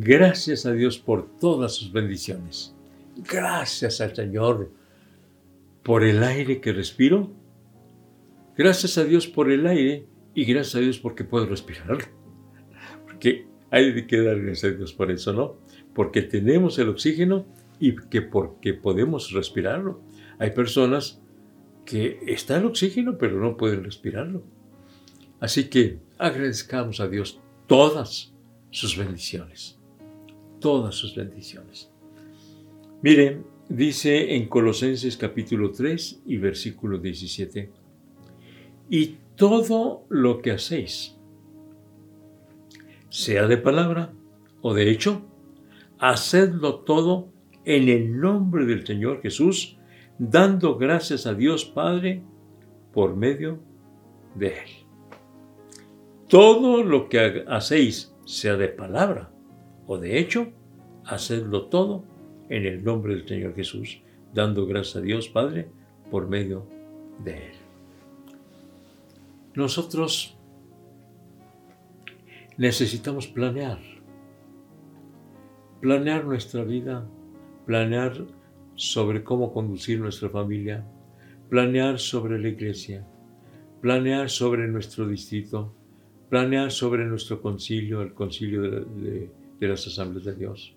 Gracias a Dios por todas sus bendiciones. Gracias al Señor por el aire que respiro. Gracias a Dios por el aire y gracias a Dios porque puedo respirar. Porque hay que dar gracias a Dios por eso, ¿no? Porque tenemos el oxígeno y que porque podemos respirarlo. Hay personas que está el oxígeno pero no pueden respirarlo. Así que agradezcamos a Dios todas sus bendiciones. Todas sus bendiciones. Miren, dice en Colosenses capítulo 3 y versículo 17, y todo lo que hacéis, sea de palabra o de hecho, hacedlo todo en el nombre del Señor Jesús, dando gracias a Dios Padre por medio de Él. Todo lo que hacéis, sea de palabra o de hecho, hacedlo todo en el nombre del Señor Jesús, dando gracias a Dios Padre por medio de Él. Nosotros necesitamos planear, planear nuestra vida, planear sobre cómo conducir nuestra familia, planear sobre la iglesia, planear sobre nuestro distrito, planear sobre nuestro concilio, el concilio de, las asambleas de Dios.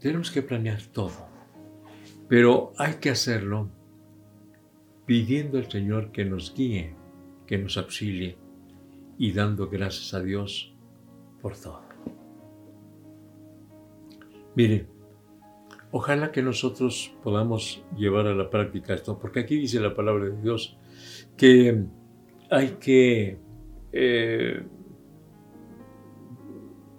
Tenemos que planear todo, pero hay que hacerlo pidiendo al Señor que nos guíe, que nos auxilie y dando gracias a Dios por todo. Miren, ojalá que nosotros podamos llevar a la práctica esto, porque aquí dice la palabra de Dios que hay que eh,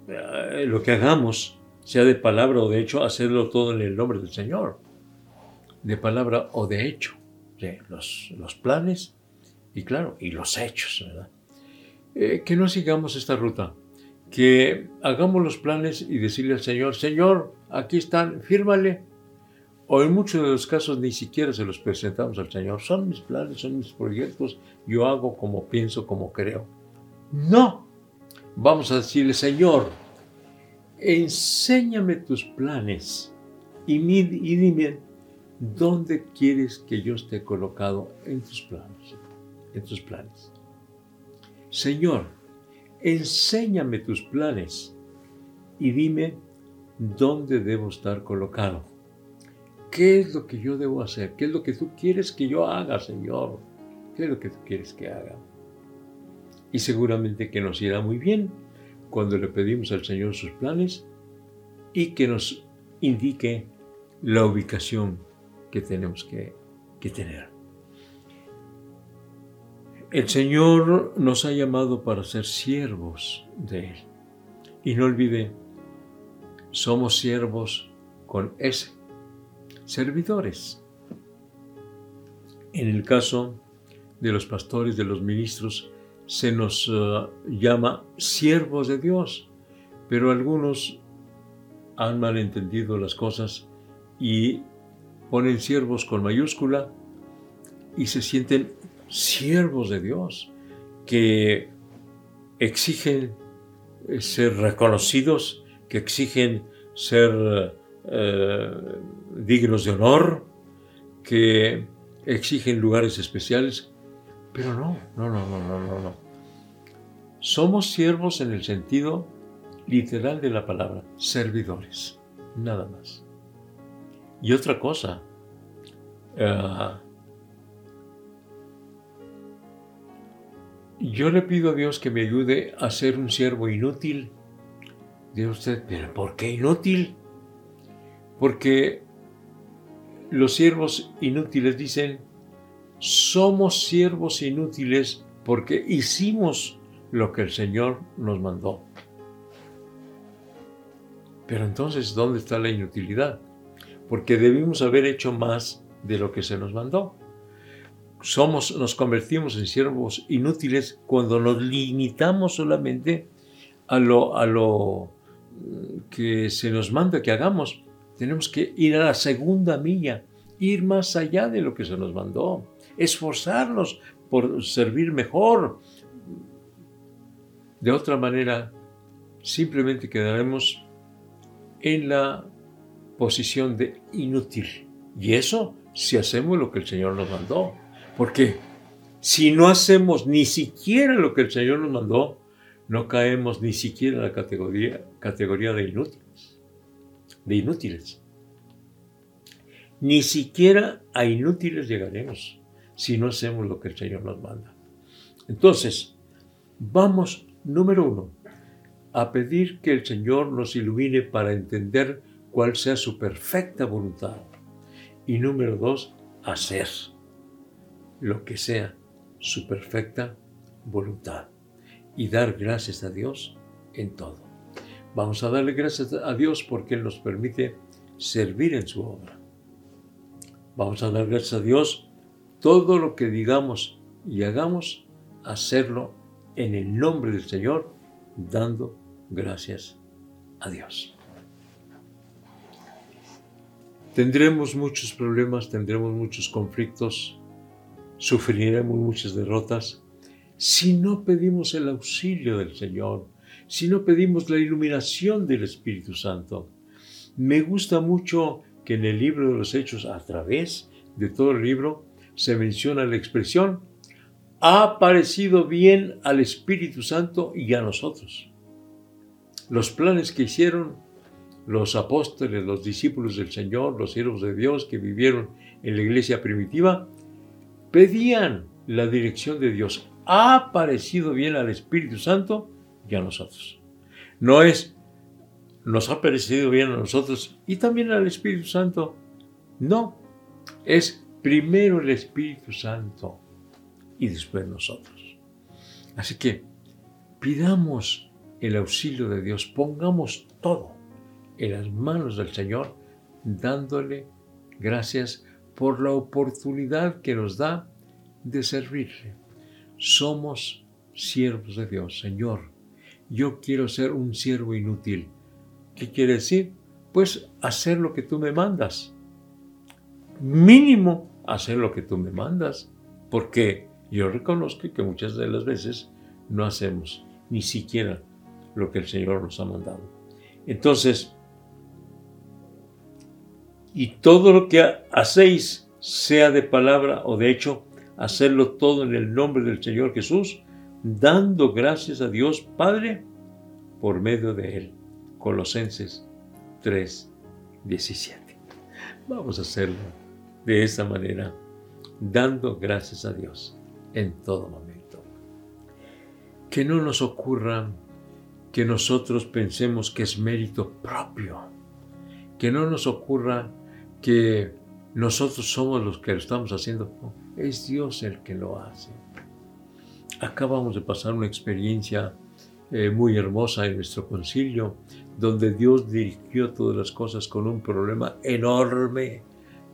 lo que hagamos, sea de palabra o de hecho, hacerlo todo en el nombre del Señor. De palabra o de hecho. Los, los planes y claro, y los hechos, ¿verdad? Eh, que no sigamos esta ruta, que hagamos los planes y decirle al Señor, Señor, aquí están, fírmale. O en muchos de los casos ni siquiera se los presentamos al Señor. Son mis planes, son mis proyectos, yo hago como pienso, como creo. No. Vamos a decirle, Señor, enséñame tus planes y, dime dónde quieres que yo esté colocado en tus planes. En tus planes. Señor, enséñame tus planes y dime dónde debo estar colocado. ¿Qué es lo que yo debo hacer? ¿Qué es lo que tú quieres que yo haga, Señor? ¿Qué es lo que tú quieres que haga? Y seguramente que nos irá muy bien cuando le pedimos al Señor sus planes y que nos indique la ubicación que tenemos que, tener. El Señor nos ha llamado para ser siervos de Él. Y no olvide, somos siervos con S, servidores. En el caso de los pastores, de los ministros, se nos eh, llama siervos de Dios, pero algunos han malentendido las cosas y ponen siervos con mayúscula y se sienten siervos de Dios, que exigen eh, ser reconocidos, que exigen ser eh, dignos de honor, que exigen lugares especiales pero no, no, no, no, no, no, no. Somos siervos en el sentido literal de la palabra, servidores, nada más. Y otra cosa, eh, yo le pido a Dios que me ayude a ser un siervo inútil. Dice usted, pero ¿por qué inútil? Porque los siervos inútiles dicen, somos siervos inútiles porque hicimos lo que el Señor nos mandó. Pero entonces, ¿dónde está la inutilidad? Porque debimos haber hecho más de lo que se nos mandó. Somos, nos convertimos en siervos inútiles cuando nos limitamos solamente a lo, a lo mm, que se nos manda que hagamos. Tenemos que ir a la segunda milla, ir más allá de lo que se nos mandó esforzarnos por servir mejor. De otra manera, simplemente quedaremos en la posición de inútil. Y eso si hacemos lo que el Señor nos mandó. Porque si no hacemos ni siquiera lo que el Señor nos mandó, no caemos ni siquiera en la categoría, categoría de inútiles. De inútiles. Ni siquiera a inútiles llegaremos si no hacemos lo que el Señor nos manda. Entonces, vamos, número uno, a pedir que el Señor nos ilumine para entender cuál sea su perfecta voluntad. Y número dos, hacer lo que sea su perfecta voluntad. Y dar gracias a Dios en todo. Vamos a darle gracias a Dios porque Él nos permite servir en su obra. Vamos a dar gracias a Dios todo lo que digamos y hagamos, hacerlo en el nombre del Señor, dando gracias a Dios. Tendremos muchos problemas, tendremos muchos conflictos, sufriremos muchas derrotas si no pedimos el auxilio del Señor, si no pedimos la iluminación del Espíritu Santo. Me gusta mucho que en el libro de los Hechos, a través de todo el libro, se menciona la expresión, ha parecido bien al Espíritu Santo y a nosotros los planes que hicieron los apóstoles, los discípulos del Señor, los siervos de Dios que vivieron en la iglesia primitiva, pedían la dirección de Dios. Ha parecido bien al Espíritu Santo y a nosotros. No es, nos ha parecido bien a nosotros y también al Espíritu Santo. No, es primero el Espíritu Santo y después nosotros. Así que pidamos el auxilio de Dios, pongamos todo en las manos del Señor, dándole gracias por la oportunidad que nos da de servirle. Somos siervos de Dios, Señor. Yo quiero ser un siervo inútil. ¿Qué quiere decir? Pues hacer lo que tú me mandas. Mínimo hacer lo que tú me mandas, porque yo reconozco que muchas de las veces no hacemos ni siquiera lo que el Señor nos ha mandado. Entonces, y todo lo que hacéis, sea de palabra o de hecho, hacerlo todo en el nombre del Señor Jesús, dando gracias a Dios Padre por medio de Él. Colosenses 3, 17. Vamos a hacerlo de esa manera, dando gracias a Dios en todo momento. Que no nos ocurra que nosotros pensemos que es mérito propio, que no nos ocurra que nosotros somos los que lo estamos haciendo, es Dios el que lo hace. Acabamos de pasar una experiencia eh, muy hermosa en nuestro concilio, donde Dios dirigió todas las cosas con un problema enorme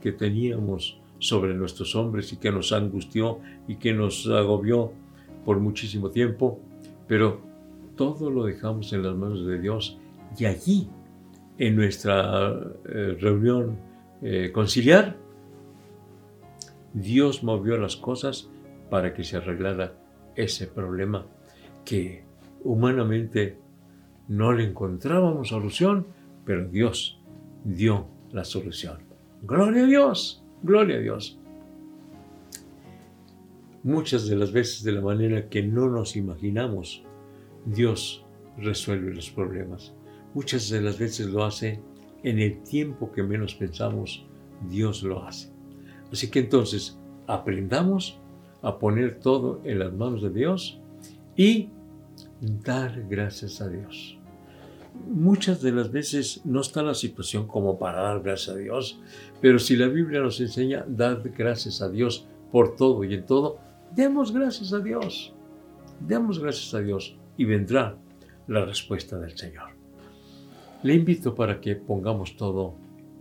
que teníamos sobre nuestros hombres y que nos angustió y que nos agobió por muchísimo tiempo, pero todo lo dejamos en las manos de Dios y allí, en nuestra eh, reunión eh, conciliar, Dios movió las cosas para que se arreglara ese problema que humanamente no le encontrábamos solución, pero Dios dio la solución. Gloria a Dios, gloria a Dios. Muchas de las veces de la manera que no nos imaginamos Dios resuelve los problemas. Muchas de las veces lo hace en el tiempo que menos pensamos, Dios lo hace. Así que entonces aprendamos a poner todo en las manos de Dios y dar gracias a Dios. Muchas de las veces no está la situación como para dar gracias a Dios, pero si la Biblia nos enseña dar gracias a Dios por todo y en todo, demos gracias a Dios. Demos gracias a Dios y vendrá la respuesta del Señor. Le invito para que pongamos todo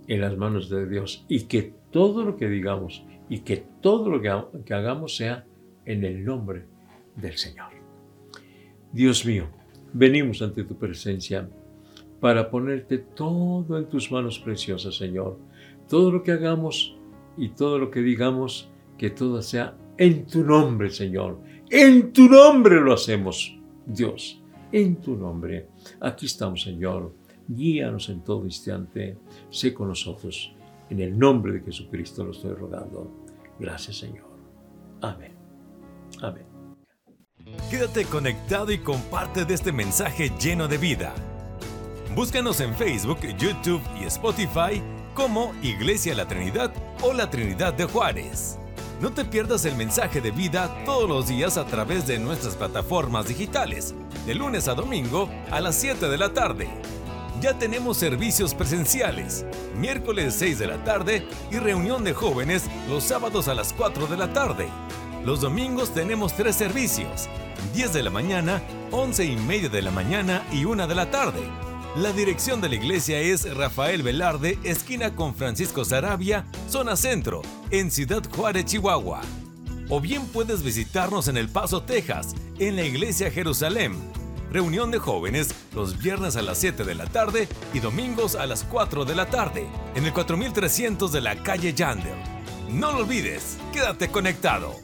en las manos de Dios y que todo lo que digamos y que todo lo que hagamos sea en el nombre del Señor. Dios mío, venimos ante tu presencia para ponerte todo en tus manos preciosas, Señor. Todo lo que hagamos y todo lo que digamos, que todo sea en tu nombre, Señor. En tu nombre lo hacemos. Dios, en tu nombre. Aquí estamos, Señor. Guíanos en todo instante. Sé con nosotros. En el nombre de Jesucristo lo estoy rogando. Gracias, Señor. Amén. Amén. Quédate conectado y comparte de este mensaje lleno de vida. Búscanos en Facebook, YouTube y Spotify como Iglesia La Trinidad o La Trinidad de Juárez. No te pierdas el mensaje de vida todos los días a través de nuestras plataformas digitales, de lunes a domingo a las 7 de la tarde. Ya tenemos servicios presenciales, miércoles 6 de la tarde y reunión de jóvenes los sábados a las 4 de la tarde. Los domingos tenemos tres servicios, 10 de la mañana, 11 y media de la mañana y 1 de la tarde. La dirección de la iglesia es Rafael Velarde, esquina con Francisco Sarabia, zona centro, en Ciudad Juárez, Chihuahua. O bien puedes visitarnos en El Paso, Texas, en la iglesia Jerusalén. Reunión de jóvenes los viernes a las 7 de la tarde y domingos a las 4 de la tarde, en el 4300 de la calle Yandel. No lo olvides, quédate conectado.